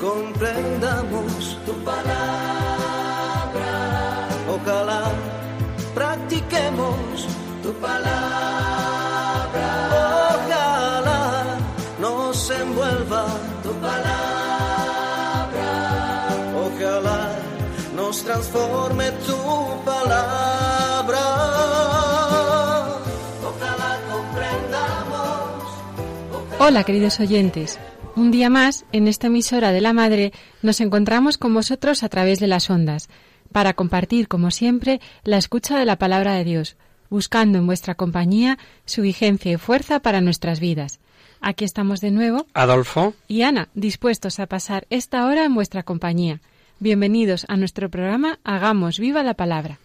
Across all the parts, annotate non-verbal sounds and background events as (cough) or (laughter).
comprendamos tu palabra. Ojalá practiquemos tu palabra. Ojalá nos envuelva tu palabra. Ojalá nos transforme tu palabra. Ojalá comprendamos. Hola queridos oyentes. Un día más, en esta emisora de la Madre, nos encontramos con vosotros a través de las ondas, para compartir, como siempre, la escucha de la palabra de Dios, buscando en vuestra compañía su vigencia y fuerza para nuestras vidas. Aquí estamos de nuevo, Adolfo, y Ana, dispuestos a pasar esta hora en vuestra compañía. Bienvenidos a nuestro programa Hagamos viva la palabra.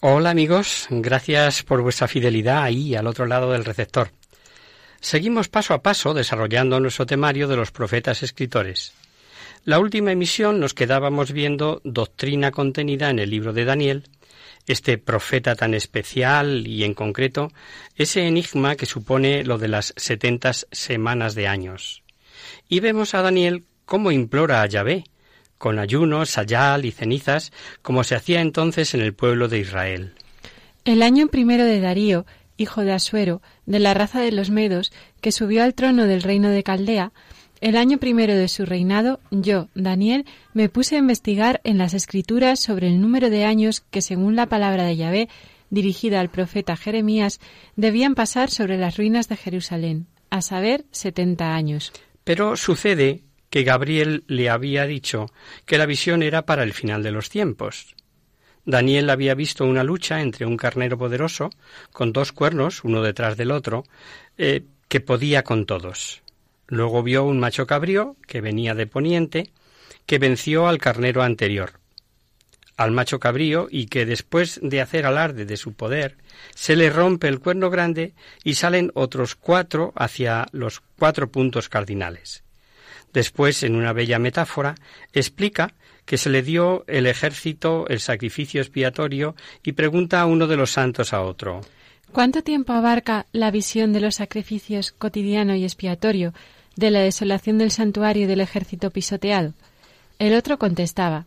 hola amigos, gracias por vuestra fidelidad ahí al otro lado del receptor. Seguimos paso a paso desarrollando nuestro temario de los profetas escritores. La última emisión nos quedábamos viendo doctrina contenida en el libro de Daniel, este profeta tan especial y en concreto ese enigma que supone lo de las setentas semanas de años. Y vemos a Daniel cómo implora a Yahvé, con ayunos, sayal y cenizas, como se hacía entonces en el pueblo de Israel. El año primero de Darío, hijo de Asuero, de la raza de los Medos, que subió al trono del reino de Caldea, el año primero de su reinado, yo, Daniel, me puse a investigar en las escrituras sobre el número de años que, según la palabra de Yahvé, dirigida al profeta Jeremías, debían pasar sobre las ruinas de Jerusalén, a saber, setenta años. Pero sucede que Gabriel le había dicho que la visión era para el final de los tiempos. Daniel había visto una lucha entre un carnero poderoso, con dos cuernos, uno detrás del otro, eh, que podía con todos. Luego vio un macho cabrío, que venía de poniente, que venció al carnero anterior, al macho cabrío, y que después de hacer alarde de su poder, se le rompe el cuerno grande y salen otros cuatro hacia los cuatro puntos cardinales. Después, en una bella metáfora, explica que se le dio el ejército, el sacrificio expiatorio, y pregunta a uno de los santos a otro. ¿Cuánto tiempo abarca la visión de los sacrificios cotidiano y expiatorio, de la desolación del santuario y del ejército pisoteado? El otro contestaba,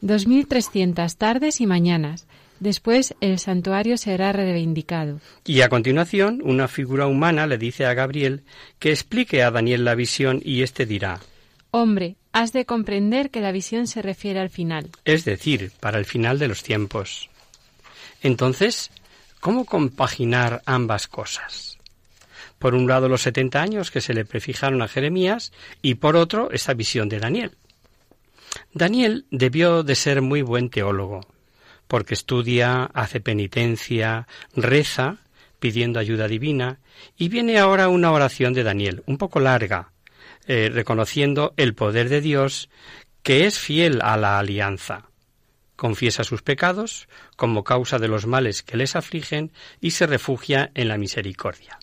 dos mil trescientas tardes y mañanas. Después el santuario será reivindicado. Y a continuación, una figura humana le dice a Gabriel que explique a Daniel la visión y éste dirá Hombre, has de comprender que la visión se refiere al final. es decir, para el final de los tiempos. Entonces, ¿cómo compaginar ambas cosas? Por un lado los setenta años que se le prefijaron a Jeremías y por otro esta visión de Daniel. Daniel debió de ser muy buen teólogo, porque estudia, hace penitencia, reza, pidiendo ayuda divina, y viene ahora una oración de Daniel, un poco larga, eh, reconociendo el poder de Dios que es fiel a la alianza. Confiesa sus pecados como causa de los males que les afligen y se refugia en la misericordia.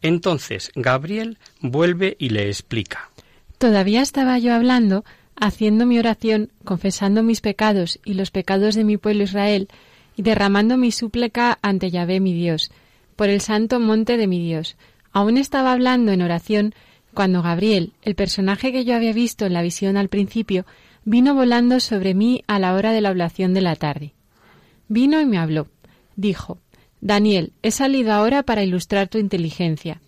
Entonces Gabriel vuelve y le explica. Todavía estaba yo hablando, haciendo mi oración, confesando mis pecados y los pecados de mi pueblo Israel, y derramando mi súplica ante Yahvé mi Dios, por el santo monte de mi Dios. Aún estaba hablando en oración cuando Gabriel, el personaje que yo había visto en la visión al principio, vino volando sobre mí a la hora de la oblación de la tarde. Vino y me habló. Dijo, Daniel, he salido ahora para ilustrar tu inteligencia.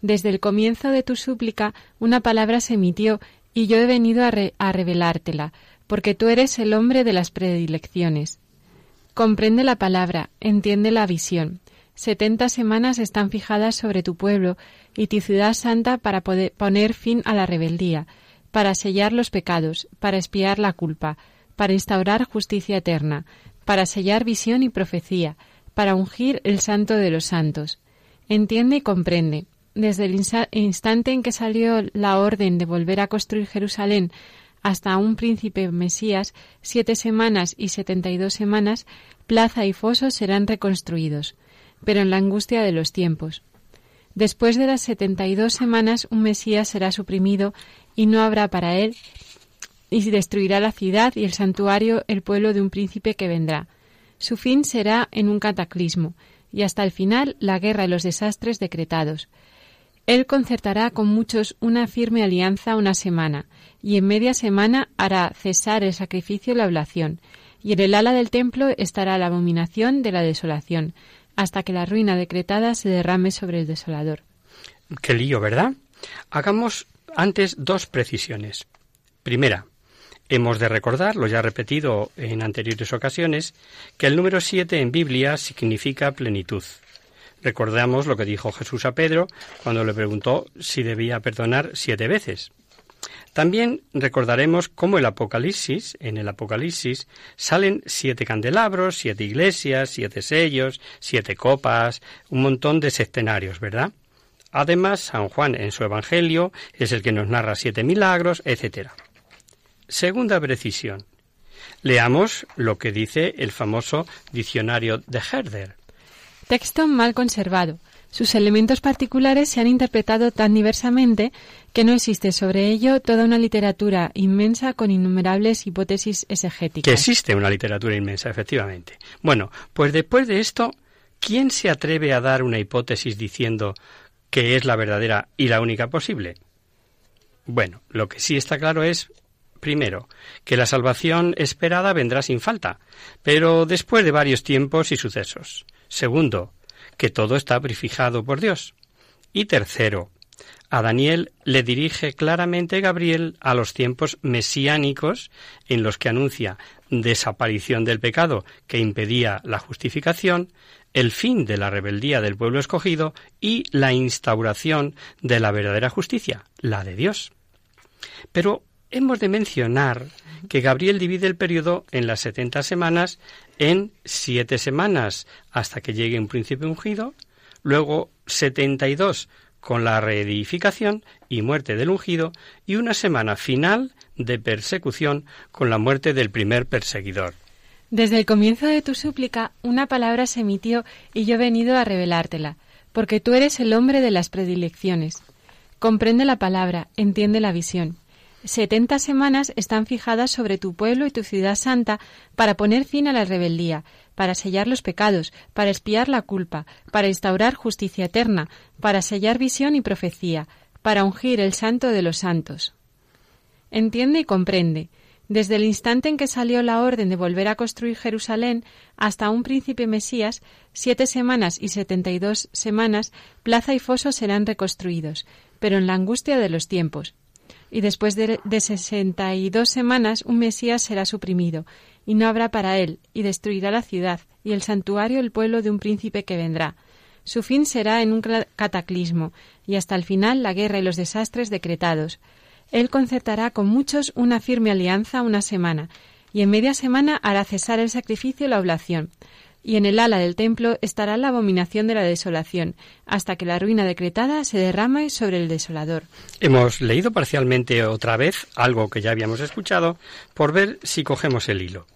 Desde el comienzo de tu súplica una palabra se emitió y yo he venido a, re- a revelártela, porque tú eres el hombre de las predilecciones. Comprende la palabra, entiende la visión. Setenta semanas están fijadas sobre tu pueblo y tu ciudad santa para poner fin a la rebeldía, para sellar los pecados, para expiar la culpa, para instaurar justicia eterna, para sellar visión y profecía, para ungir el santo de los santos. Entiende y comprende. Desde el instante en que salió la orden de volver a construir Jerusalén hasta un príncipe Mesías, siete semanas y setenta y dos semanas, plaza y foso serán reconstruidos, pero en la angustia de los tiempos. Después de las setenta y dos semanas un Mesías será suprimido y no habrá para él y destruirá la ciudad y el santuario el pueblo de un príncipe que vendrá. Su fin será en un cataclismo, y hasta el final la guerra y los desastres decretados. Él concertará con muchos una firme alianza una semana, y en media semana hará cesar el sacrificio y la oblación, y en el ala del templo estará la abominación de la desolación, hasta que la ruina decretada se derrame sobre el desolador. Qué lío, ¿verdad? Hagamos antes dos precisiones. Primera, hemos de recordar, lo ya repetido en anteriores ocasiones, que el número siete en Biblia significa plenitud. Recordamos lo que dijo Jesús a Pedro cuando le preguntó si debía perdonar siete veces. También recordaremos cómo el Apocalipsis, en el Apocalipsis, salen siete candelabros, siete iglesias, siete sellos, siete copas, un montón de septenarios, ¿verdad? Además, San Juan en su Evangelio es el que nos narra siete milagros, etc. Segunda precisión. Leamos lo que dice el famoso diccionario de Herder. Texto mal conservado. Sus elementos particulares se han interpretado tan diversamente que no existe sobre ello toda una literatura inmensa con innumerables hipótesis exegéticas. Que existe una literatura inmensa, efectivamente. Bueno, pues después de esto, ¿quién se atreve a dar una hipótesis diciendo que es la verdadera y la única posible? Bueno, lo que sí está claro es, primero, que la salvación esperada vendrá sin falta, pero después de varios tiempos y sucesos. Segundo, que todo está prefijado por Dios. Y tercero, a Daniel le dirige claramente Gabriel a los tiempos mesiánicos en los que anuncia desaparición del pecado que impedía la justificación, el fin de la rebeldía del pueblo escogido y la instauración de la verdadera justicia, la de Dios. Pero hemos de mencionar que Gabriel divide el periodo en las setenta semanas en siete semanas hasta que llegue un príncipe ungido, luego setenta y dos con la reedificación y muerte del ungido y una semana final de persecución con la muerte del primer perseguidor. Desde el comienzo de tu súplica una palabra se emitió y yo he venido a revelártela, porque tú eres el hombre de las predilecciones. Comprende la palabra, entiende la visión. Setenta semanas están fijadas sobre tu pueblo y tu ciudad santa para poner fin a la rebeldía, para sellar los pecados, para espiar la culpa, para instaurar justicia eterna, para sellar visión y profecía, para ungir el santo de los santos. Entiende y comprende. Desde el instante en que salió la orden de volver a construir Jerusalén hasta un príncipe Mesías, siete semanas y setenta y dos semanas, plaza y foso serán reconstruidos, pero en la angustia de los tiempos, y después de, sesenta y dos semanas un Mesías será suprimido, y no habrá para él, y destruirá la ciudad, y el santuario el pueblo de un príncipe que vendrá. Su fin será en un cataclismo, y hasta el final la guerra y los desastres decretados. Él concertará con muchos una firme alianza una semana, y en media semana hará cesar el sacrificio y la oblación y en el ala del templo estará la abominación de la desolación, hasta que la ruina decretada se derrame sobre el desolador. Hemos leído parcialmente otra vez algo que ya habíamos escuchado, por ver si cogemos el hilo.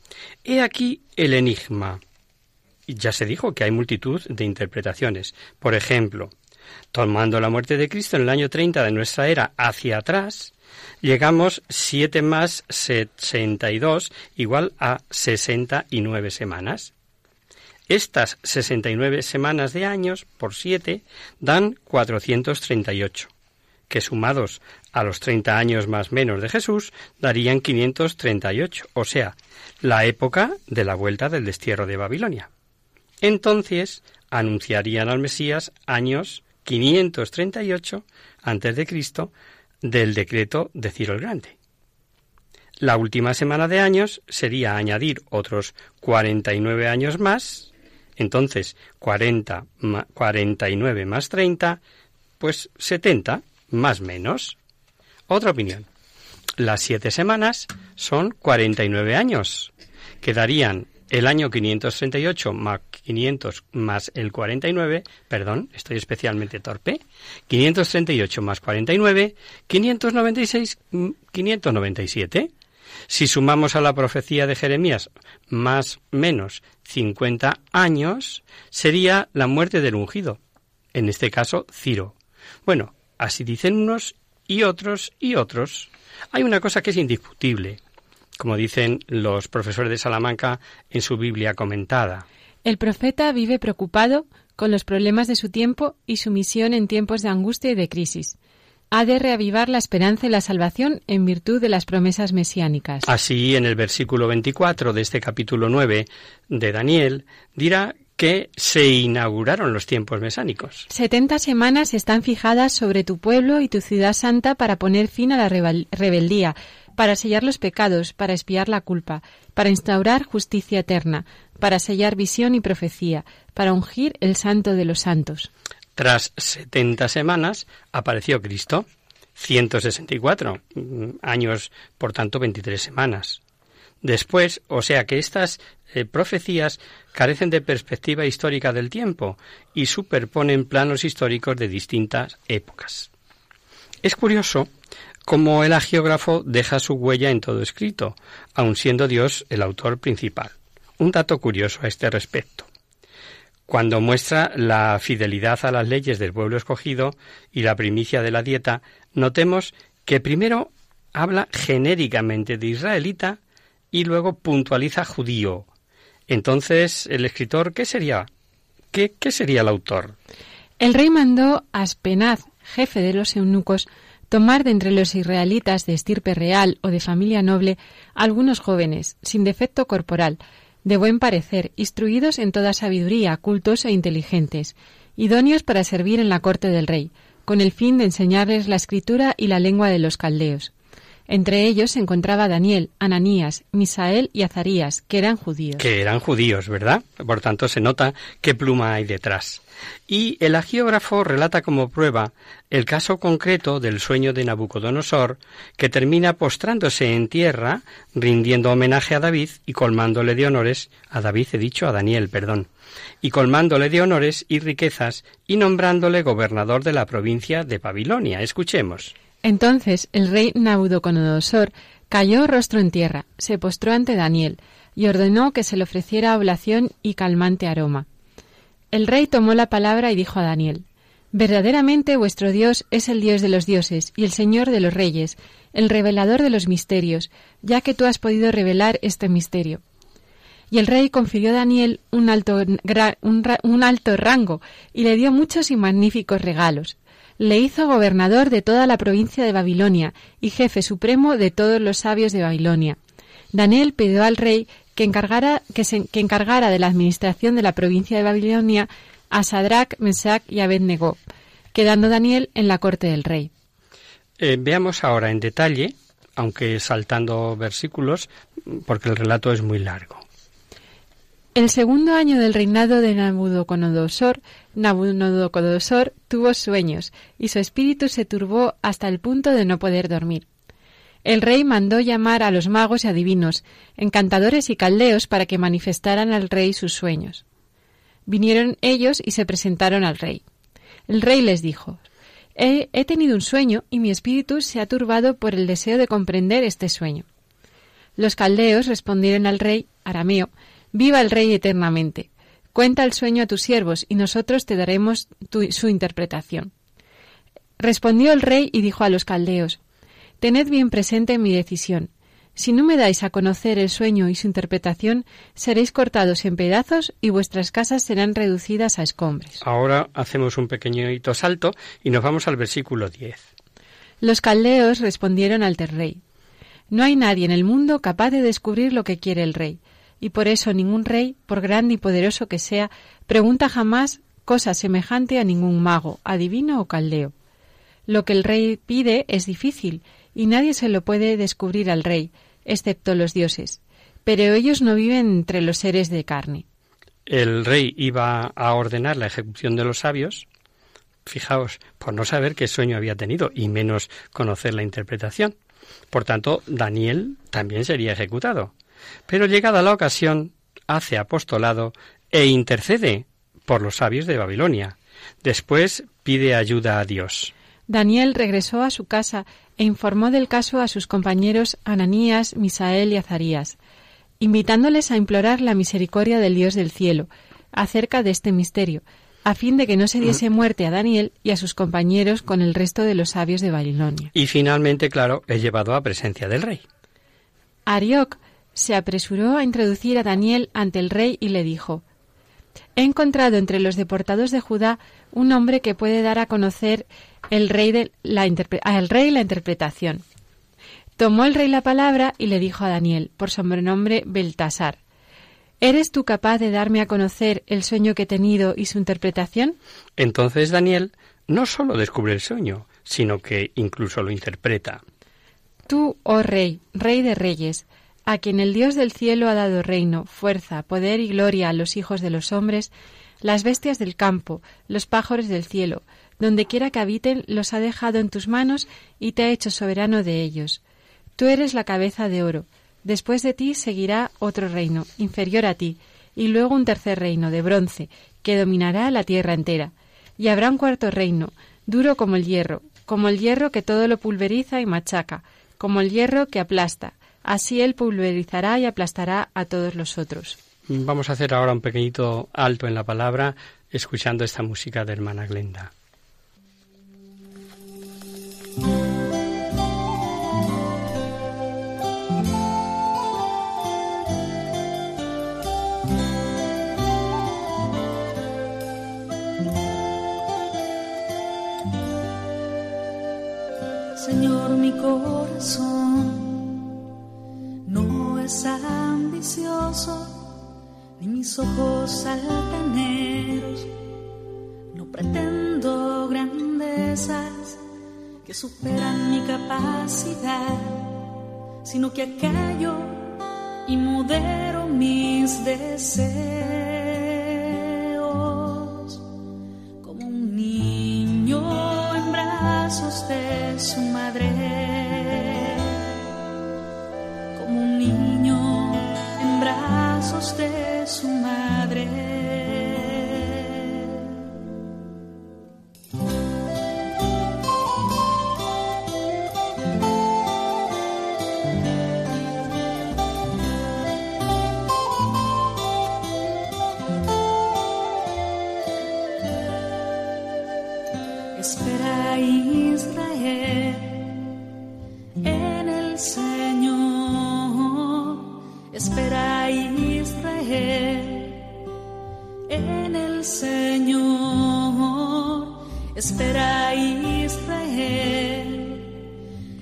He aquí el enigma. Ya se dijo que hay multitud de interpretaciones. Por ejemplo, tomando la muerte de Cristo en el año 30 de nuestra era hacia atrás, llegamos 7 más 62 igual a 69 semanas. Estas 69 semanas de años por 7 dan 438, que sumados a los 30 años más menos de Jesús darían 538, o sea, la época de la vuelta del destierro de Babilonia. Entonces anunciarían al Mesías años 538 antes de Cristo del decreto de Ciro el Grande. La última semana de años sería añadir otros 49 años más entonces, 40, 49 más 30, pues 70 más menos. Otra opinión. Las siete semanas son 49 años. Quedarían el año 538 más 500 más el 49, perdón, estoy especialmente torpe, 538 más 49, 596, 597. Si sumamos a la profecía de Jeremías más menos 50 años, sería la muerte del ungido, en este caso Ciro. Bueno, así dicen unos y otros y otros. Hay una cosa que es indiscutible, como dicen los profesores de Salamanca en su Biblia comentada. El profeta vive preocupado con los problemas de su tiempo y su misión en tiempos de angustia y de crisis. Ha de reavivar la esperanza y la salvación en virtud de las promesas mesiánicas. Así, en el versículo 24 de este capítulo 9 de Daniel, dirá que se inauguraron los tiempos mesánicos. Setenta semanas están fijadas sobre tu pueblo y tu ciudad santa para poner fin a la rebeldía, para sellar los pecados, para espiar la culpa, para instaurar justicia eterna, para sellar visión y profecía, para ungir el santo de los santos. Tras setenta semanas apareció Cristo, 164 mm, años, por tanto 23 semanas. Después, o sea que estas eh, profecías carecen de perspectiva histórica del tiempo y superponen planos históricos de distintas épocas. Es curioso cómo el agiógrafo deja su huella en todo escrito, aun siendo Dios el autor principal. Un dato curioso a este respecto. Cuando muestra la fidelidad a las leyes del pueblo escogido y la primicia de la dieta, notemos que primero habla genéricamente de israelita y luego puntualiza judío. Entonces, el escritor, ¿qué sería? ¿Qué, qué sería el autor? El rey mandó a Aspenaz, jefe de los eunucos, tomar de entre los israelitas de estirpe real o de familia noble algunos jóvenes, sin defecto corporal, de buen parecer, instruidos en toda sabiduría, cultos e inteligentes, idóneos para servir en la corte del rey, con el fin de enseñarles la escritura y la lengua de los caldeos. Entre ellos se encontraba Daniel, Ananías, Misael y Azarías, que eran judíos. Que eran judíos, ¿verdad? Por tanto, se nota qué pluma hay detrás. Y el agiógrafo relata como prueba el caso concreto del sueño de Nabucodonosor, que termina postrándose en tierra, rindiendo homenaje a David y colmándole de honores, a David he dicho, a Daniel, perdón, y colmándole de honores y riquezas y nombrándole gobernador de la provincia de Babilonia. Escuchemos. Entonces el rey Nabucodonosor cayó rostro en tierra, se postró ante Daniel y ordenó que se le ofreciera oblación y calmante aroma. El rey tomó la palabra y dijo a Daniel Verdaderamente vuestro Dios es el Dios de los dioses y el Señor de los reyes, el revelador de los misterios, ya que tú has podido revelar este misterio. Y el rey confirió a Daniel un alto, un alto rango y le dio muchos y magníficos regalos le hizo gobernador de toda la provincia de Babilonia y jefe supremo de todos los sabios de Babilonia. Daniel pidió al rey que encargara, que, encargara de la administración de la provincia de Babilonia a Sadrach, Mesach y Abednego, quedando Daniel en la corte del rey. Eh, veamos ahora en detalle, aunque saltando versículos, porque el relato es muy largo. El segundo año del reinado de Nabucodonosor, Nabucodonosor tuvo sueños y su espíritu se turbó hasta el punto de no poder dormir. El rey mandó llamar a los magos y adivinos, encantadores y caldeos para que manifestaran al rey sus sueños. Vinieron ellos y se presentaron al rey. El rey les dijo he, he tenido un sueño y mi espíritu se ha turbado por el deseo de comprender este sueño. Los caldeos respondieron al rey, arameo, Viva el Rey eternamente. Cuenta el sueño a tus siervos, y nosotros te daremos su interpretación. Respondió el rey y dijo a los caldeos Tened bien presente mi decisión. Si no me dais a conocer el sueño y su interpretación, seréis cortados en pedazos y vuestras casas serán reducidas a escombros. Ahora hacemos un pequeñito salto y nos vamos al versículo 10. Los caldeos respondieron al rey No hay nadie en el mundo capaz de descubrir lo que quiere el rey y por eso ningún rey, por grande y poderoso que sea, pregunta jamás cosa semejante a ningún mago, adivino o caldeo. Lo que el rey pide es difícil, y nadie se lo puede descubrir al rey, excepto los dioses, pero ellos no viven entre los seres de carne. El rey iba a ordenar la ejecución de los sabios, fijaos, por no saber qué sueño había tenido, y menos conocer la interpretación. Por tanto, Daniel también sería ejecutado. Pero llegada la ocasión, hace apostolado e intercede por los sabios de Babilonia. Después pide ayuda a Dios. Daniel regresó a su casa e informó del caso a sus compañeros Ananías, Misael y Azarías, invitándoles a implorar la misericordia del Dios del cielo acerca de este misterio, a fin de que no se diese muerte a Daniel y a sus compañeros con el resto de los sabios de Babilonia. Y finalmente, claro, es llevado a presencia del rey. Arioc se apresuró a introducir a Daniel ante el rey y le dijo He encontrado entre los deportados de Judá un hombre que puede dar a conocer el rey de la al rey la interpretación. Tomó el rey la palabra y le dijo a Daniel, por sobrenombre Beltasar, ¿Eres tú capaz de darme a conocer el sueño que he tenido y su interpretación? Entonces Daniel no sólo descubre el sueño, sino que incluso lo interpreta. Tú, oh rey, rey de reyes, a quien el Dios del cielo ha dado reino, fuerza, poder y gloria a los hijos de los hombres, las bestias del campo, los pájaros del cielo, donde quiera que habiten, los ha dejado en tus manos y te ha hecho soberano de ellos. Tú eres la cabeza de oro, Después de ti seguirá otro reino, inferior a ti, y luego un tercer reino, de bronce, que dominará la tierra entera. Y habrá un cuarto reino, duro como el hierro, como el hierro que todo lo pulveriza y machaca, como el hierro que aplasta. Así él pulverizará y aplastará a todos los otros. Vamos a hacer ahora un pequeñito alto en la palabra, escuchando esta música de hermana Glenda. Que superan mi capacidad, sino que acallo y modero mis deseos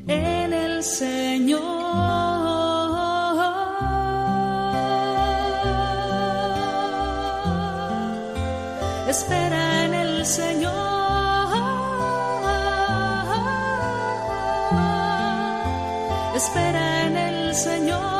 En el Señor. Espera en el Señor. Espera en el Señor.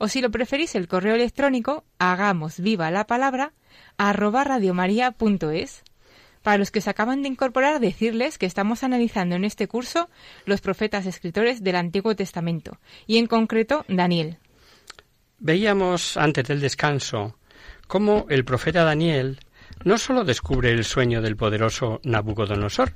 o si lo preferís el correo electrónico, hagamos viva la palabra, arroba radiomaria.es. Para los que se acaban de incorporar, decirles que estamos analizando en este curso los profetas escritores del Antiguo Testamento, y en concreto Daniel. Veíamos antes del descanso cómo el profeta Daniel no sólo descubre el sueño del poderoso Nabucodonosor,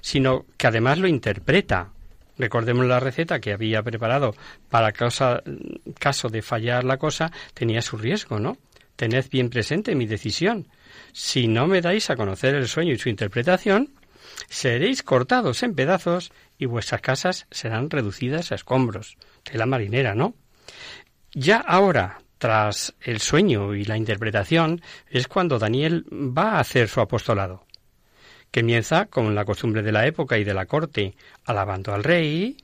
sino que además lo interpreta Recordemos la receta que había preparado para caso de fallar la cosa, tenía su riesgo, ¿no? Tened bien presente mi decisión. Si no me dais a conocer el sueño y su interpretación, seréis cortados en pedazos y vuestras casas serán reducidas a escombros. De la marinera, ¿no? Ya ahora, tras el sueño y la interpretación, es cuando Daniel va a hacer su apostolado. Comienza con la costumbre de la época y de la corte, alabando al rey,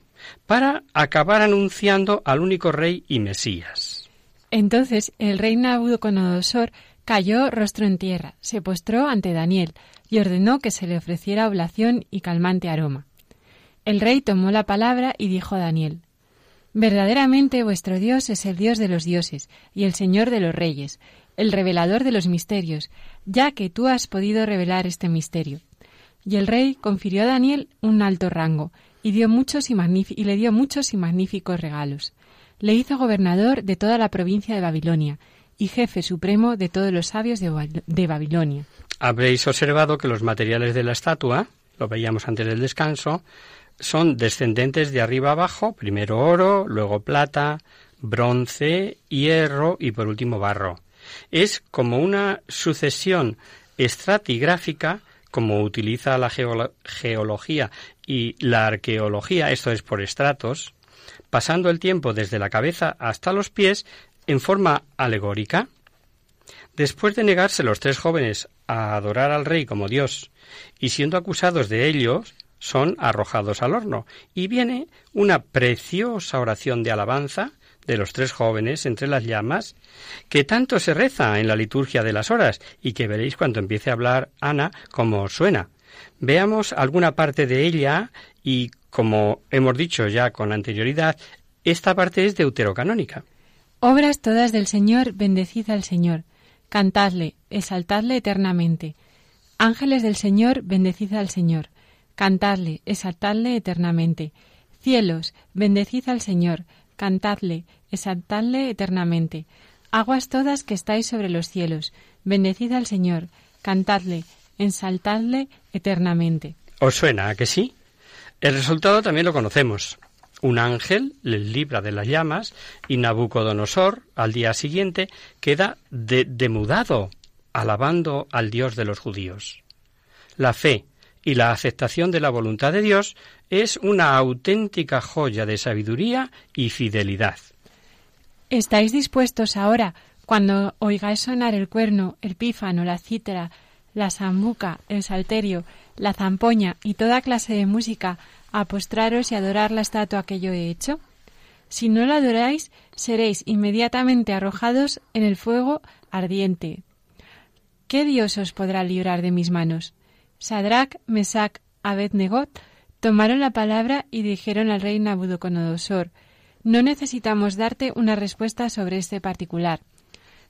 para acabar anunciando al único rey y Mesías. Entonces el rey Nabucodonosor cayó rostro en tierra, se postró ante Daniel y ordenó que se le ofreciera oblación y calmante aroma. El rey tomó la palabra y dijo a Daniel Verdaderamente vuestro Dios es el Dios de los dioses y el Señor de los reyes, el revelador de los misterios, ya que tú has podido revelar este misterio. Y el rey confirió a Daniel un alto rango y, dio muchos y, y le dio muchos y magníficos regalos. Le hizo gobernador de toda la provincia de Babilonia y jefe supremo de todos los sabios de, Babilonia. Habréis observado que los materiales de la estatua, lo veíamos antes del descanso, son descendentes de arriba abajo, primero oro, luego plata, bronce, hierro y por último barro. Es como una sucesión estratigráfica como utiliza la geología y la arqueología, esto es por estratos, pasando el tiempo desde la cabeza hasta los pies en forma alegórica. Después de negarse los tres jóvenes a adorar al rey como Dios y siendo acusados de ellos, son arrojados al horno y viene una preciosa oración de alabanza de los tres jóvenes entre las llamas, que tanto se reza en la liturgia de las horas y que veréis cuando empiece a hablar Ana cómo suena. Veamos alguna parte de ella y, como hemos dicho ya con anterioridad, esta parte es deuterocanónica. Obras todas del Señor, bendecid al Señor. Cantadle, exaltadle eternamente. Ángeles del Señor, bendecid al Señor. Cantadle, exaltadle eternamente. Cielos, bendecid al Señor cantadle, exaltadle eternamente. Aguas todas que estáis sobre los cielos, bendecid al Señor, cantadle, exaltadle eternamente. ¿Os suena a que sí? El resultado también lo conocemos. Un ángel les libra de las llamas y Nabucodonosor, al día siguiente, queda demudado, alabando al Dios de los judíos. La fe y la aceptación de la voluntad de Dios es una auténtica joya de sabiduría y fidelidad. ¿Estáis dispuestos ahora, cuando oigáis sonar el cuerno, el pífano, la cítara, la zambuca, el salterio, la zampoña y toda clase de música, a postraros y adorar la estatua que yo he hecho? Si no la adoráis, seréis inmediatamente arrojados en el fuego ardiente. ¿Qué Dios os podrá librar de mis manos? Sadrach, Mesach, Abednegot tomaron la palabra y dijeron al rey Nabucodonosor, no necesitamos darte una respuesta sobre este particular.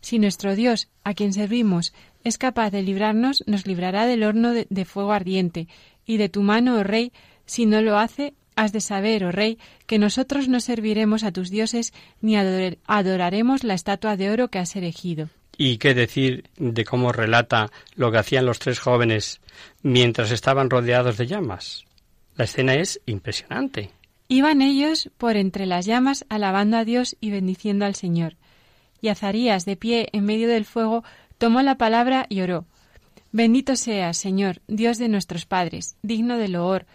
Si nuestro Dios, a quien servimos, es capaz de librarnos, nos librará del horno de, fuego ardiente, y de tu mano, oh rey, si no lo hace, has de saber, oh rey, que nosotros no serviremos a tus dioses ni adoraremos la estatua de oro que has erigido. ¿Y qué decir de cómo relata lo que hacían los tres jóvenes mientras estaban rodeados de llamas? La escena es impresionante. Iban ellos por entre las llamas alabando a Dios y bendiciendo al Señor. Y Azarías, de pie en medio del fuego, tomó la palabra y oró. Bendito seas, Señor, Dios de nuestros padres, digno de loor,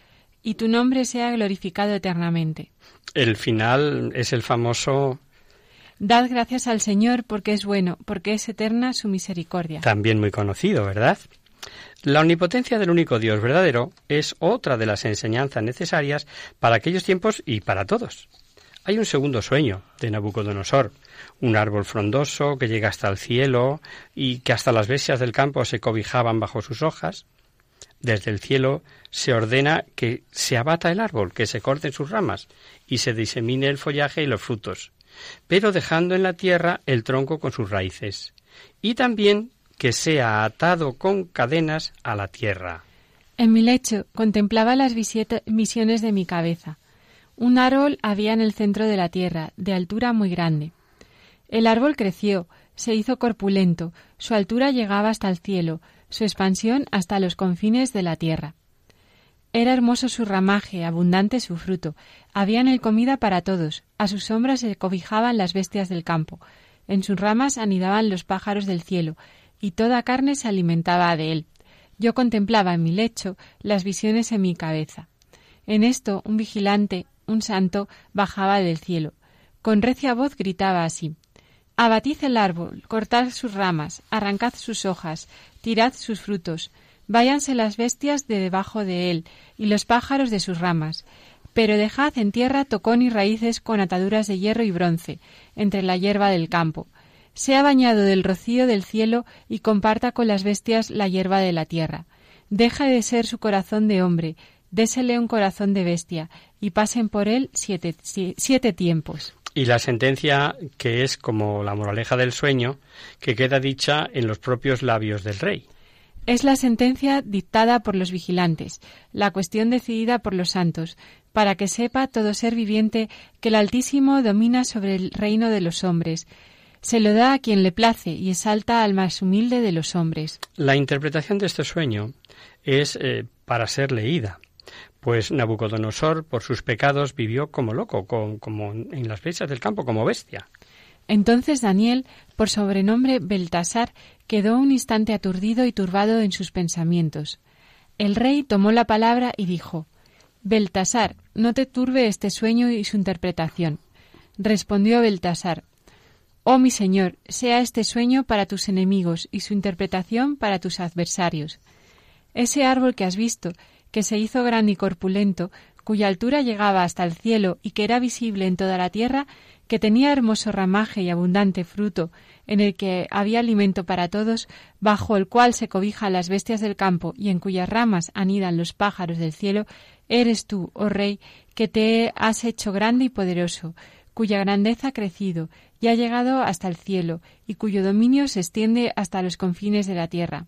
y tu nombre sea glorificado eternamente. El final es el famoso Dad gracias al Señor porque es bueno, porque es eterna su misericordia. También muy conocido, ¿verdad? La omnipotencia del único Dios verdadero es otra de las enseñanzas necesarias para aquellos tiempos y para todos. Hay un segundo sueño de Nabucodonosor, un árbol frondoso que llega hasta el cielo y que hasta las bestias del campo se cobijaban bajo sus hojas. Desde el cielo se ordena que se abata el árbol, que se corten sus ramas y se disemine el follaje y los frutos, pero dejando en la tierra el tronco con sus raíces. Y también que sea atado con cadenas a la tierra. En mi lecho contemplaba las visiones de mi cabeza. Un árbol había en el centro de la tierra, de altura muy grande. El árbol creció, se hizo corpulento, su altura llegaba hasta el cielo, su expansión hasta los confines de la tierra. Era hermoso su ramaje, abundante su fruto. Había en él comida para todos. A sus sombras se cobijaban las bestias del campo. En sus ramas anidaban los pájaros del cielo, y toda carne se alimentaba de él. Yo contemplaba en mi lecho las visiones en mi cabeza. En esto un vigilante, un santo, bajaba del cielo. Con recia voz gritaba así Abatid el árbol, cortad sus ramas, arrancad sus hojas, tirad sus frutos, váyanse las bestias de debajo de él, y los pájaros de sus ramas. Pero dejad en tierra tocón y raíces con ataduras de hierro y bronce, entre la hierba del campo. Sea bañado del rocío del cielo y comparta con las bestias la hierba de la tierra. Deja de ser su corazón de hombre, désele un corazón de bestia, y pasen por él siete, siete tiempos. Y la sentencia, que es como la moraleja del sueño, que queda dicha en los propios labios del rey. Es la sentencia dictada por los vigilantes, la cuestión decidida por los santos, para que sepa todo ser viviente que el Altísimo domina sobre el reino de los hombres. Se lo da a quien le place y exalta al más humilde de los hombres. La interpretación de este sueño es eh, para ser leída, pues Nabucodonosor por sus pecados vivió como loco, como en las bestias del campo, como bestia. Entonces Daniel, por sobrenombre Beltasar, quedó un instante aturdido y turbado en sus pensamientos. El rey tomó la palabra y dijo Beltasar, no te turbe este sueño y su interpretación. Respondió Beltasar Oh mi señor, sea este sueño para tus enemigos y su interpretación para tus adversarios. Ese árbol que has visto, que se hizo grande y corpulento, cuya altura llegaba hasta el cielo y que era visible en toda la tierra, que tenía hermoso ramaje y abundante fruto, en el que había alimento para todos, bajo el cual se cobijan las bestias del campo y en cuyas ramas anidan los pájaros del cielo, eres tú, oh Rey, que te has hecho grande y poderoso, cuya grandeza ha crecido y ha llegado hasta el cielo, y cuyo dominio se extiende hasta los confines de la tierra.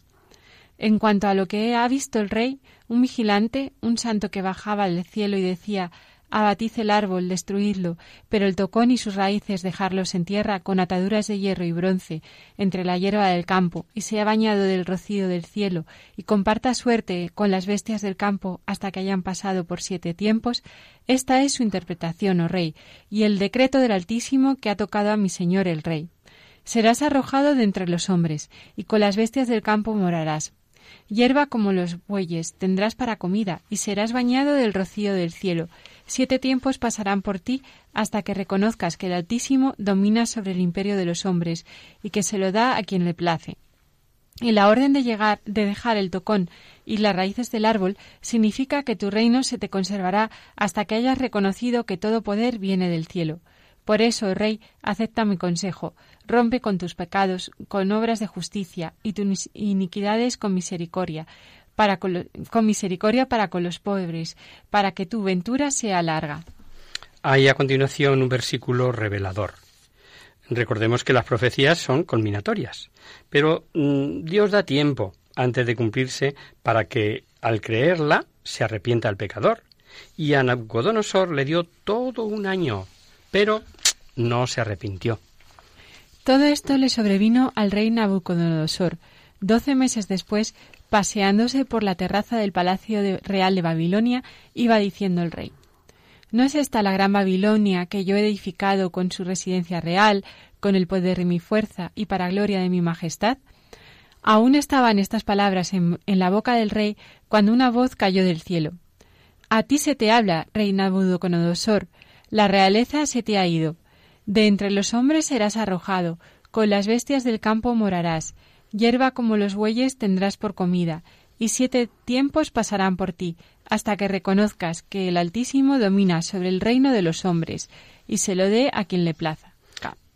En cuanto a lo que ha visto el rey, un vigilante, un santo que bajaba del cielo y decía Abatid el árbol, destruidlo, pero el tocón y sus raíces dejarlos en tierra con ataduras de hierro y bronce entre la hierba del campo, y sea bañado del rocío del cielo, y comparta suerte con las bestias del campo hasta que hayan pasado por siete tiempos, esta es su interpretación, oh rey, y el decreto del Altísimo que ha tocado a mi señor el rey. Serás arrojado de entre los hombres, y con las bestias del campo morarás. Hierba como los bueyes tendrás para comida, y serás bañado del rocío del cielo, Siete tiempos pasarán por ti hasta que reconozcas que el Altísimo domina sobre el imperio de los hombres y que se lo da a quien le place. Y la orden de llegar, de dejar el tocón y las raíces del árbol significa que tu reino se te conservará hasta que hayas reconocido que todo poder viene del cielo. Por eso, rey, acepta mi consejo, rompe con tus pecados, con obras de justicia, y tus iniquidades con misericordia, para con, misericordia para con los pobres, para que tu ventura sea larga. Hay a continuación un versículo revelador. Recordemos que las profecías son culminatorias, pero mm, Dios da tiempo antes de cumplirse para que, al creerla, se arrepienta el pecador. Y a Nabucodonosor le dio todo un año, pero no se arrepintió. Todo esto le sobrevino al rey Nabucodonosor. Doce meses después Paseándose por la terraza del Palacio Real de Babilonia, iba diciendo el rey ¿No es esta la gran Babilonia que yo he edificado con su residencia real, con el poder de mi fuerza y para gloria de mi majestad? Aún estaban estas palabras en, la boca del rey cuando una voz cayó del cielo. A ti se te habla, rey Nabucodonosor, la realeza se te ha ido. De entre los hombres serás arrojado, con las bestias del campo morarás, Hierba como los bueyes tendrás por comida, y siete tiempos pasarán por ti, hasta que reconozcas que el Altísimo domina sobre el reino de los hombres, y se lo dé a quien le plaza.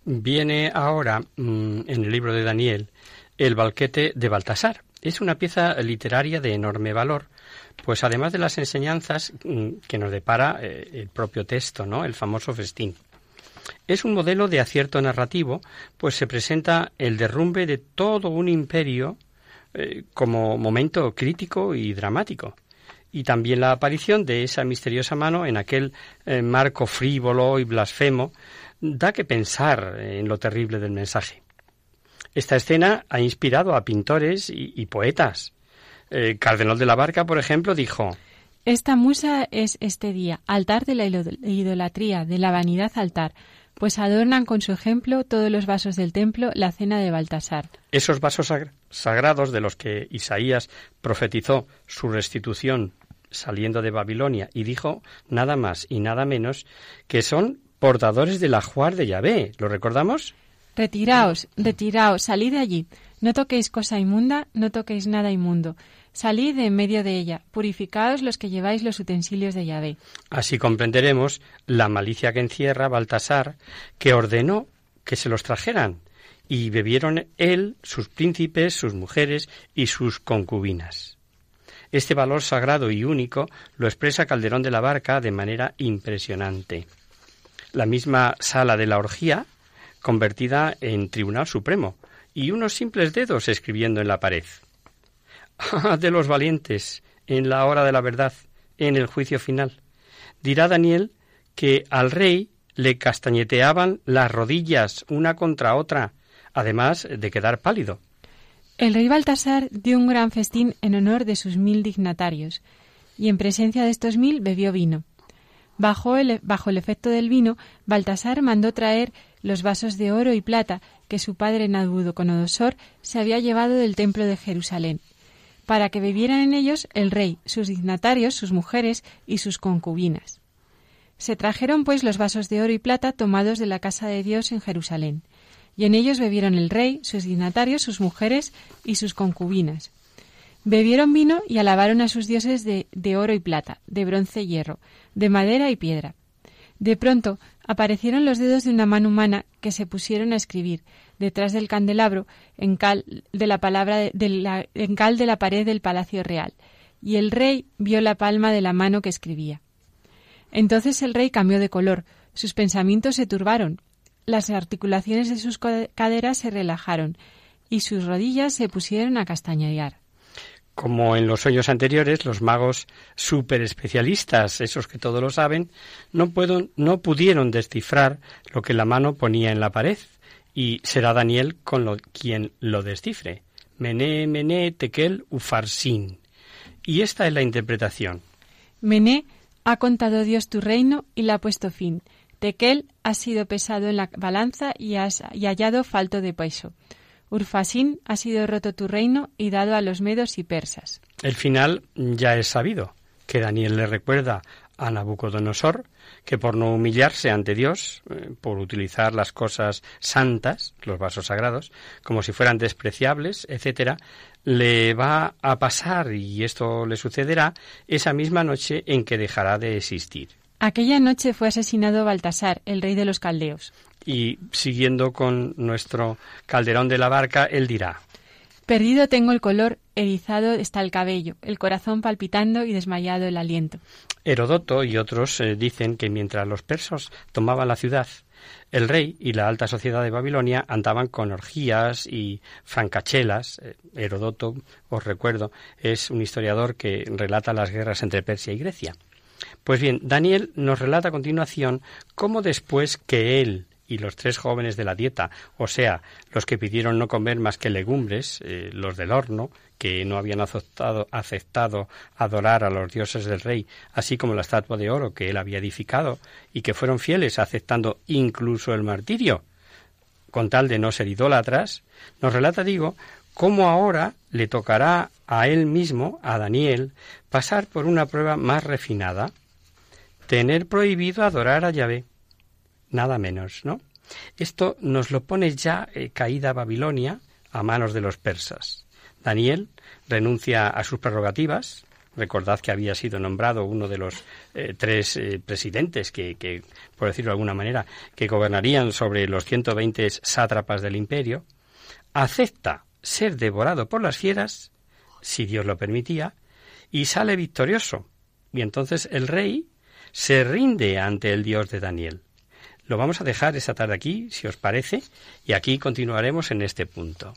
Viene ahora mm, en el libro de Daniel el banquete de Baltasar. Es una pieza literaria de enorme valor, pues además de las enseñanzas mm, que nos depara eh, el propio texto, ¿no? El famoso festín. Es un modelo de acierto narrativo, pues se presenta el derrumbe de todo un imperio eh, como momento crítico y dramático, y también la aparición de esa misteriosa mano en aquel eh, marco frívolo y blasfemo da que pensar en lo terrible del mensaje. Esta escena ha inspirado a pintores y, poetas. Eh, Cardenal de la Barca, por ejemplo, dijo Esta musa es este día, altar de la idolatría, de la vanidad altar, pues adornan con su ejemplo todos los vasos del templo la cena de Baltasar. Esos vasos sagrados de los que Isaías profetizó su restitución saliendo de Babilonia y dijo nada más y nada menos que son portadores del ajuar de Yahvé. ¿Lo recordamos? Retiraos, retiraos, salid de allí. No toquéis cosa inmunda, no toquéis nada inmundo. Salid de en medio de ella, purificaos los que lleváis los utensilios de Yahvé. Así comprenderemos la malicia que encierra Baltasar, que ordenó que se los trajeran, y bebieron él, sus príncipes, sus mujeres y sus concubinas. Este valor sagrado y único lo expresa Calderón de la Barca de manera impresionante. La misma sala de la orgía, convertida en Tribunal Supremo, y unos simples dedos escribiendo en la pared. (laughs) De los valientes, en la hora de la verdad, en el juicio final. Dirá Daniel que al rey le castañeteaban las rodillas una contra otra, además de quedar pálido. El rey Baltasar dio un gran festín en honor de sus mil dignatarios, y en presencia de estos mil bebió vino. Bajo el, bajo el efecto del vino, Baltasar mandó traer los vasos de oro y plata que su padre Nabucodonosor se había llevado del templo de Jerusalén, para que bebieran en ellos el rey, sus dignatarios, sus mujeres y sus concubinas. Se trajeron pues los vasos de oro y plata tomados de la casa de Dios en Jerusalén, y en ellos bebieron el rey, sus dignatarios, sus mujeres y sus concubinas. Bebieron vino y alabaron a sus dioses de, de oro y plata, de bronce y hierro, de madera y piedra. De pronto aparecieron los dedos de una mano humana que se pusieron a escribir detrás del candelabro en cal de la palabra de en cal de la pared del palacio real, y el rey vio la palma de la mano que escribía. Entonces el rey cambió de color, sus pensamientos se turbaron, las articulaciones de sus caderas se relajaron y sus rodillas se pusieron a castañear. Como en los sueños anteriores, los magos super especialistas, esos que todo lo saben, no, no pudieron descifrar lo que la mano ponía en la pared, y será Daniel con lo, quien lo descifre. Mené, mené, tekel, ufarsin. Y esta es la interpretación. Mené ha contado Dios tu reino y le ha puesto fin. Tekel ha sido pesado en la balanza y, has, y hallado falto de peso. Urfasín ha sido roto tu reino y dado a los medos y persas. El final ya es sabido, que Daniel le recuerda a Nabucodonosor que por no humillarse ante Dios, eh, por utilizar las cosas santas, los vasos sagrados, como si fueran despreciables, etcétera, le va a pasar y esto le sucederá esa misma noche en que dejará de existir. Aquella noche fue asesinado Baltasar, el rey de los caldeos. Y siguiendo con nuestro calderón de la barca, él dirá Perdido tengo el color, erizado está el cabello, el corazón palpitando y desmayado el aliento. Herodoto y otros eh, dicen que mientras los persas tomaban la ciudad, el rey y la alta sociedad de Babilonia andaban con orgías y francachelas. Eh, Herodoto, os recuerdo, es un historiador que relata las guerras entre Persia y Grecia. Pues bien, Daniel nos relata a continuación cómo después que él y los tres jóvenes de la dieta, o sea, los que pidieron no comer más que legumbres, eh, los del horno, que no habían aceptado, aceptado adorar a los dioses del rey, así como la estatua de oro que él había edificado, y que fueron fieles aceptando incluso el martirio, con tal de no ser idólatras, nos relata, digo, cómo ahora le tocará a él mismo, a Daniel, pasar por una prueba más refinada, tener prohibido adorar a Yahvé, nada menos, ¿no? Esto nos lo pone ya eh, caída Babilonia a manos de los persas. Daniel renuncia a sus prerrogativas. Recordad que había sido nombrado uno de los eh, tres eh, presidentes que, que, por decirlo de alguna manera, que gobernarían sobre los 120 sátrapas del imperio. Acepta ser devorado por las fieras, si Dios lo permitía, y sale victorioso. Y entonces el rey se rinde ante el Dios de Daniel. Lo vamos a dejar esta tarde aquí, si os parece, y aquí continuaremos en este punto.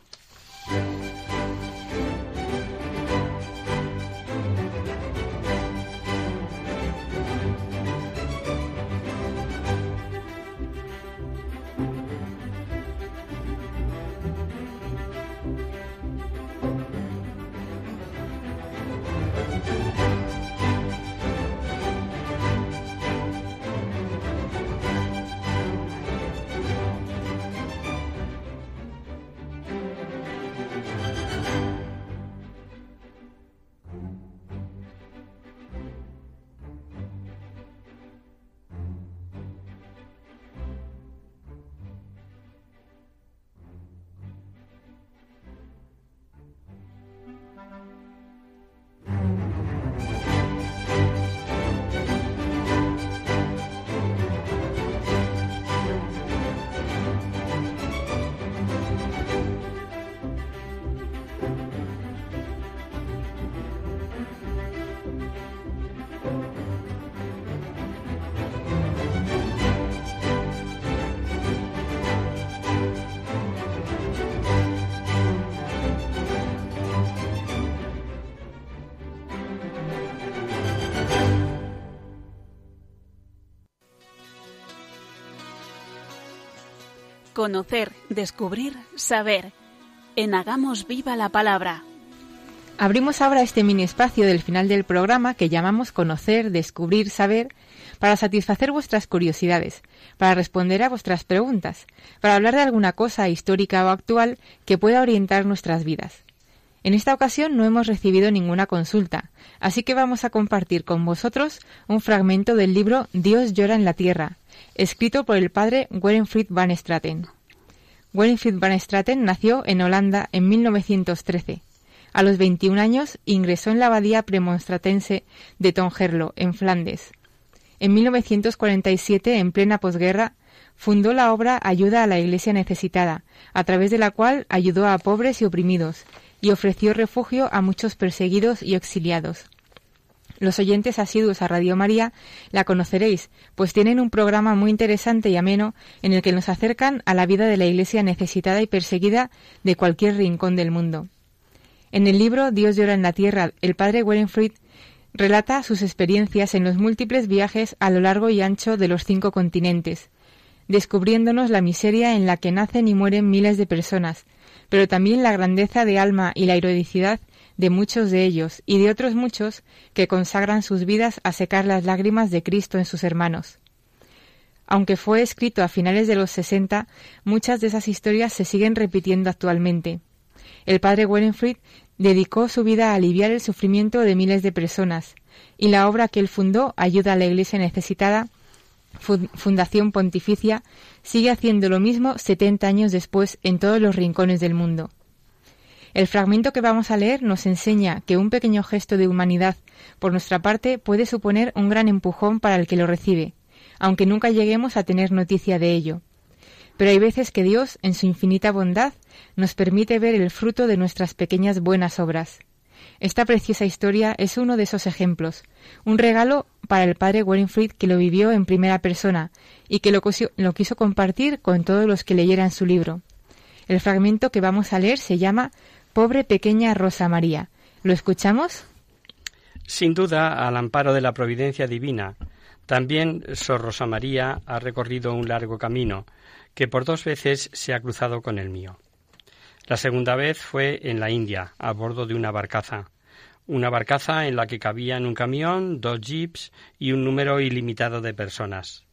Conocer, descubrir, saber. En Hagamos Viva la Palabra. Abrimos ahora este mini espacio del final del programa que llamamos Conocer, Descubrir, Saber para satisfacer vuestras curiosidades, para responder a vuestras preguntas, para hablar de alguna cosa histórica o actual que pueda orientar nuestras vidas. En esta ocasión no hemos recibido ninguna consulta, así que vamos a compartir con vosotros un fragmento del libro Dios llora en la tierra, escrito por el padre Werenfried van Straten. Werenfried van Straten nació en Holanda en 1913. A los 21 años ingresó en la abadía premonstratense de Tongerlo, en Flandes. En 1947, en plena posguerra, fundó la obra Ayuda a la Iglesia Necesitada, a través de la cual ayudó a pobres y oprimidos, y ofreció refugio a muchos perseguidos y exiliados. Los oyentes asiduos a Radio María la conoceréis, pues tienen un programa muy interesante y ameno en el que nos acercan a la vida de la Iglesia necesitada y perseguida de cualquier rincón del mundo. En el libro Dios llora en la tierra, el padre Werenfried relata sus experiencias en los múltiples viajes a lo largo y ancho de los cinco continentes, descubriéndonos la miseria en la que nacen y mueren miles de personas, pero también la grandeza de alma y la heroicidad de muchos de ellos y de otros muchos que consagran sus vidas a secar las lágrimas de Cristo en sus hermanos. Aunque fue escrito a finales de los sesenta, muchas de esas historias se siguen repitiendo actualmente. El padre Werenfried dedicó su vida a aliviar el sufrimiento de miles de personas, y la obra que él fundó, Ayuda a la Iglesia Necesitada, Fundación Pontificia, sigue haciendo lo mismo 70 años después en todos los rincones del mundo. El fragmento que vamos a leer nos enseña que un pequeño gesto de humanidad por nuestra parte puede suponer un gran empujón para el que lo recibe, aunque nunca lleguemos a tener noticia de ello. Pero hay veces que Dios, en su infinita bondad, nos permite ver el fruto de nuestras pequeñas buenas obras. Esta preciosa historia es uno de esos ejemplos, un regalo para el padre Waringfried que lo vivió en primera persona y que lo, lo quiso compartir con todos los que leyeran su libro. El fragmento que vamos a leer se llama Pobre pequeña Rosa María. ¿Lo escuchamos? Sin duda, al amparo de la providencia divina, también Sor Rosa María ha recorrido un largo camino, que por dos veces se ha cruzado con el mío. La segunda vez fue en la India, a bordo de una barcaza. Una barcaza en la que cabían un camión, dos jeeps y un número ilimitado de personas.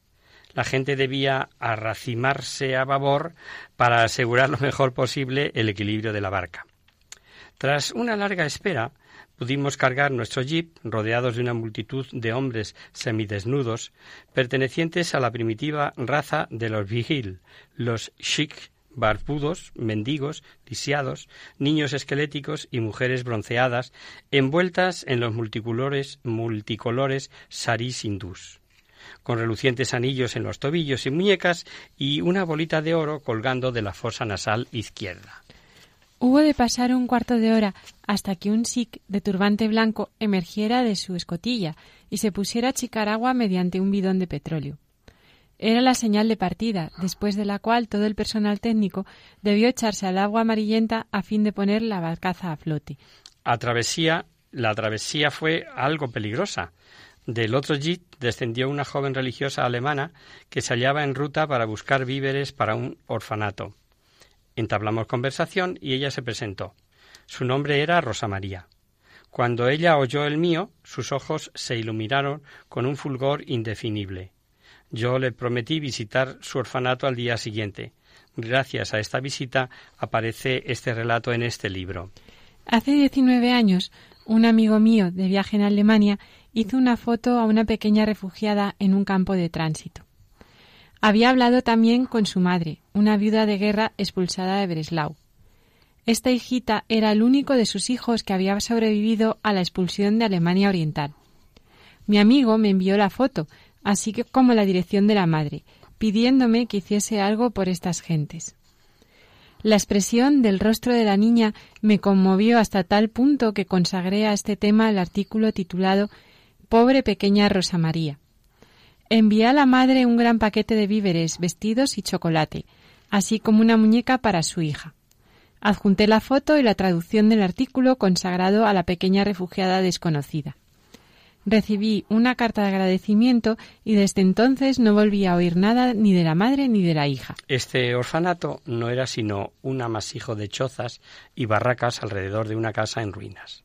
La gente debía arracimarse a babor para asegurar lo mejor posible el equilibrio de la barca. Tras una larga espera, pudimos cargar nuestro jeep rodeados de una multitud de hombres semidesnudos pertenecientes a la primitiva raza de los vigil, los shik barbudos, mendigos, lisiados, niños esqueléticos y mujeres bronceadas, envueltas en los multicolores, multicolores saris hindús, con relucientes anillos en los tobillos y muñecas y una bolita de oro colgando de la fosa nasal izquierda. Hubo de pasar un cuarto de hora hasta que un sikh de turbante blanco emergiera de su escotilla y se pusiera a chicar agua mediante un bidón de petróleo. Era la señal de partida, después de la cual todo el personal técnico debió echarse al agua amarillenta a fin de poner la barcaza a flote. A travesía, la travesía fue algo peligrosa. Del otro jeep descendió una joven religiosa alemana que se hallaba en ruta para buscar víveres para un orfanato. Entablamos conversación y ella se presentó. Su nombre era Rosa María. Cuando ella oyó el mío, sus ojos se iluminaron con un fulgor indefinible. Yo le prometí visitar su orfanato al día siguiente. Gracias a esta visita aparece este relato en este libro. Hace 19 años, un amigo mío de viaje en Alemania hizo una foto a una pequeña refugiada en un campo de tránsito. Había hablado también con su madre, una viuda de guerra expulsada de Breslau. Esta hijita era el único de sus hijos que había sobrevivido a la expulsión de Alemania Oriental. Mi amigo me envió la foto así como la dirección de la madre, pidiéndome que hiciese algo por estas gentes. La expresión del rostro de la niña me conmovió hasta tal punto que consagré a este tema el artículo titulado Pobre pequeña Rosa María. Envié a la madre un gran paquete de víveres, vestidos y chocolate, así como una muñeca para su hija. Adjunté la foto y la traducción del artículo consagrado a la pequeña refugiada desconocida. Recibí una carta de agradecimiento y desde entonces no volví a oír nada ni de la madre ni de la hija. Este orfanato no era sino un amasijo de chozas y barracas alrededor de una casa en ruinas.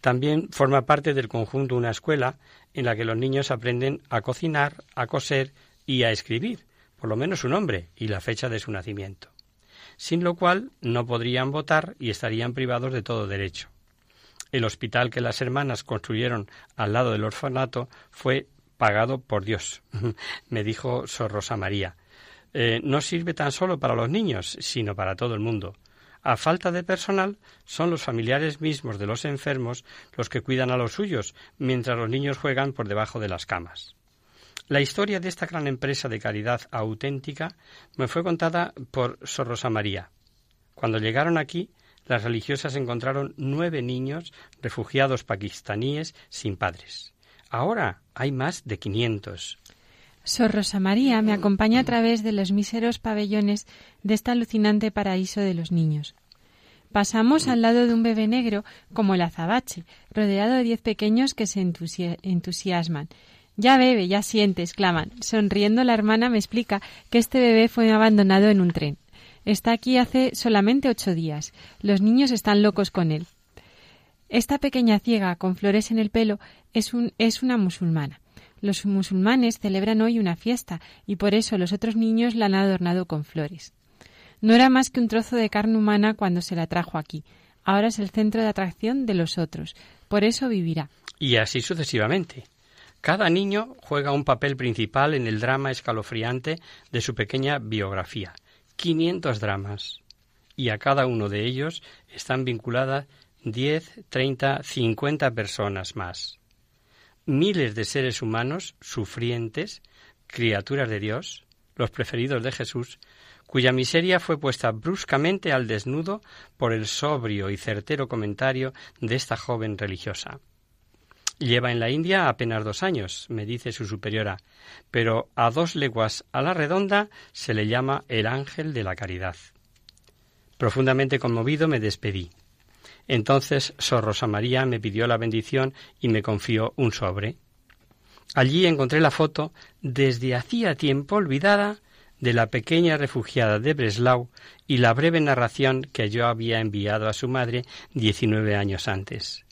También forma parte del conjunto una escuela en la que los niños aprenden a cocinar, a coser y a escribir, por lo menos su nombre y la fecha de su nacimiento, sin lo cual no podrían votar y estarían privados de todo derecho. El hospital que las hermanas construyeron al lado del orfanato fue pagado por Dios, (laughs) me dijo Sor Rosa María. Eh, no sirve tan solo para los niños, sino para todo el mundo. A falta de personal, son los familiares mismos de los enfermos los que cuidan a los suyos, mientras los niños juegan por debajo de las camas. La historia de esta gran empresa de caridad auténtica me fue contada por Sor Rosa María. Cuando llegaron aquí, las religiosas encontraron nueve niños refugiados pakistaníes sin padres. Ahora hay más de quinientos. Sor Rosa María me acompaña a través de los míseros pabellones de este alucinante paraíso de los niños. Pasamos al lado de un bebé negro como el azabache, rodeado de diez pequeños que se entusiasman. Ya bebe, ya siente, exclaman. Sonriendo la hermana me explica que este bebé fue abandonado en un tren. Está aquí hace solamente ocho días. Los niños están locos con él. Esta pequeña ciega con flores en el pelo es, un, es una musulmana. Los musulmanes celebran hoy una fiesta y por eso los otros niños la han adornado con flores. No era más que un trozo de carne humana cuando se la trajo aquí. Ahora es el centro de atracción de los otros. Por eso vivirá. Y así sucesivamente. Cada niño juega un papel principal en el drama escalofriante de su pequeña biografía 500 dramas y a cada uno de ellos están vinculadas 10, 30, 50 personas más. Miles de seres humanos sufrientes, criaturas de Dios, los preferidos de Jesús, cuya miseria fue puesta bruscamente al desnudo por el sobrio y certero comentario de esta joven religiosa. Lleva en la India apenas dos años, me dice su superiora, pero a dos leguas a la redonda se le llama el ángel de la caridad. Profundamente conmovido me despedí. Entonces Sor Rosa María me pidió la bendición y me confió un sobre. Allí encontré la foto, desde hacía tiempo olvidada, de la pequeña refugiada de Breslau y la breve narración que yo había enviado a su madre diecinueve años antes.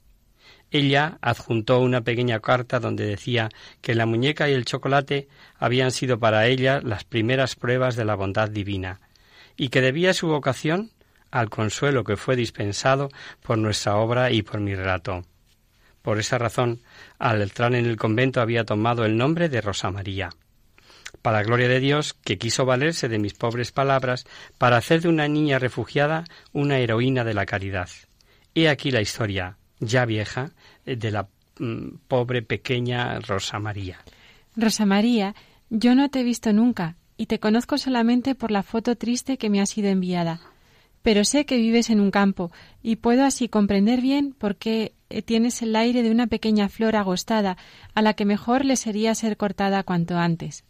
Ella adjuntó una pequeña carta donde decía que la muñeca y el chocolate habían sido para ella las primeras pruebas de la bondad divina, y que debía su vocación al consuelo que fue dispensado por nuestra obra y por mi relato. Por esa razón, al entrar en el convento había tomado el nombre de Rosa María. Para gloria de Dios, que quiso valerse de mis pobres palabras para hacer de una niña refugiada una heroína de la caridad. He aquí la historia, ya vieja, de la mm, pobre pequeña Rosa María. Rosa María, yo no te he visto nunca y te conozco solamente por la foto triste que me ha sido enviada. Pero sé que vives en un campo y puedo así comprender bien por qué eh, tienes el aire de una pequeña flor agostada a la que mejor le sería ser cortada cuanto antes.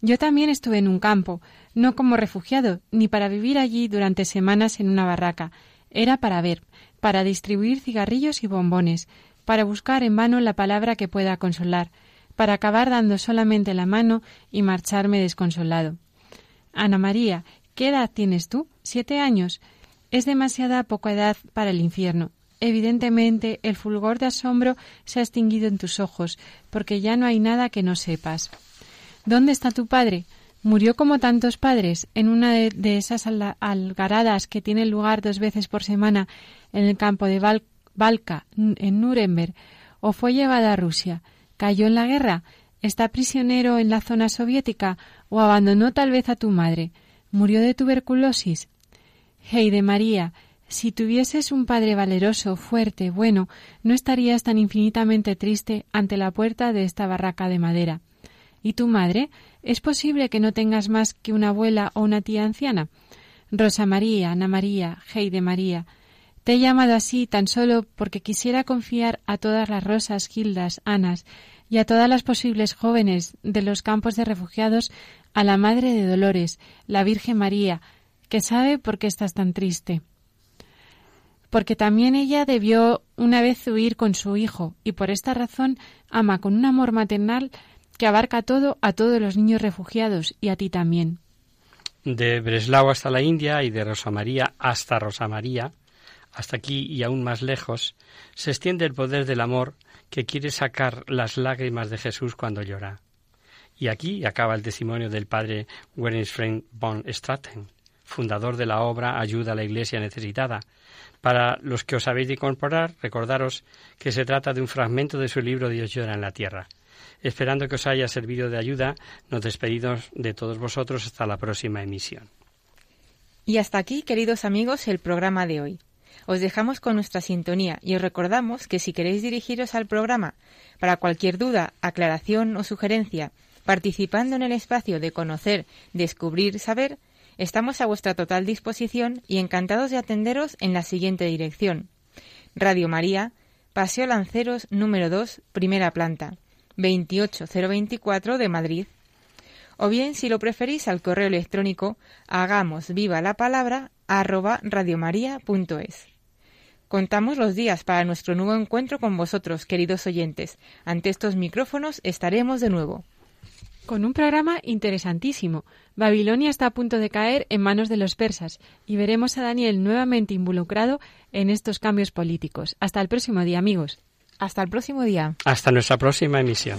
Yo también estuve en un campo, no como refugiado, ni para vivir allí durante semanas en una barraca. Era para ver, para distribuir cigarrillos y bombones, para buscar en vano la palabra que pueda consolar, para acabar dando solamente la mano y marcharme desconsolado. Ana María, ¿qué edad tienes tú? ¿Siete años? Es demasiada poca edad para el infierno. Evidentemente, el fulgor de asombro se ha extinguido en tus ojos, porque ya no hay nada que no sepas. ¿Dónde está tu padre? Murió como tantos padres en una de, esas algaradas que tienen lugar dos veces por semana en el campo de Valka, en Nuremberg, o fue llevada a Rusia. ¿Cayó en la guerra? ¿Está prisionero en la zona soviética? ¿O abandonó tal vez a tu madre? ¿Murió de tuberculosis? Hey de María, si tuvieses un padre valeroso, fuerte, bueno, no estarías tan infinitamente triste ante la puerta de esta barraca de madera. ¿Y tu madre? ¿Es posible que no tengas más que una abuela o una tía anciana? Rosa María, Ana María, Heide María. Te he llamado así tan solo porque quisiera confiar a todas las Rosas, Gildas, Anas y a todas las posibles jóvenes de los campos de refugiados a la Madre de Dolores, la Virgen María, que sabe por qué estás tan triste. porque también ella debió una vez huir con su hijo, y por esta razón ama con un amor maternal que abarca todo a todos los niños refugiados y a ti también. De Breslau hasta la India y de Rosa María hasta Rosa María, hasta aquí y aún más lejos, se extiende el poder del amor que quiere sacar las lágrimas de Jesús cuando llora. Y aquí acaba el testimonio del padre Werenfried von Straten, fundador de la obra Ayuda a la Iglesia Necesitada. Para los que os habéis de incorporar, recordaros que se trata de un fragmento de su libro Dios llora en la tierra. Esperando que os haya servido de ayuda, nos despedimos de todos vosotros hasta la próxima emisión. Y hasta aquí, queridos amigos, el programa de hoy. Os dejamos con nuestra sintonía y os recordamos que si queréis dirigiros al programa para cualquier duda, aclaración o sugerencia, participando en el espacio de conocer, descubrir, saber, estamos a vuestra total disposición y encantados de atenderos en la siguiente dirección. Radio María, Paseo Lanceros número 2, primera planta, 28024 de Madrid. O bien, si lo preferís, al correo electrónico hagamos viva la palabra arroba radiomaria.es. Contamos los días para nuestro nuevo encuentro con vosotros, queridos oyentes. Ante estos micrófonos estaremos de nuevo. Con un programa interesantísimo. Babilonia está a punto de caer en manos de los persas y veremos a Daniel nuevamente involucrado en estos cambios políticos. Hasta el próximo día, amigos. Hasta el próximo día. Hasta nuestra próxima emisión.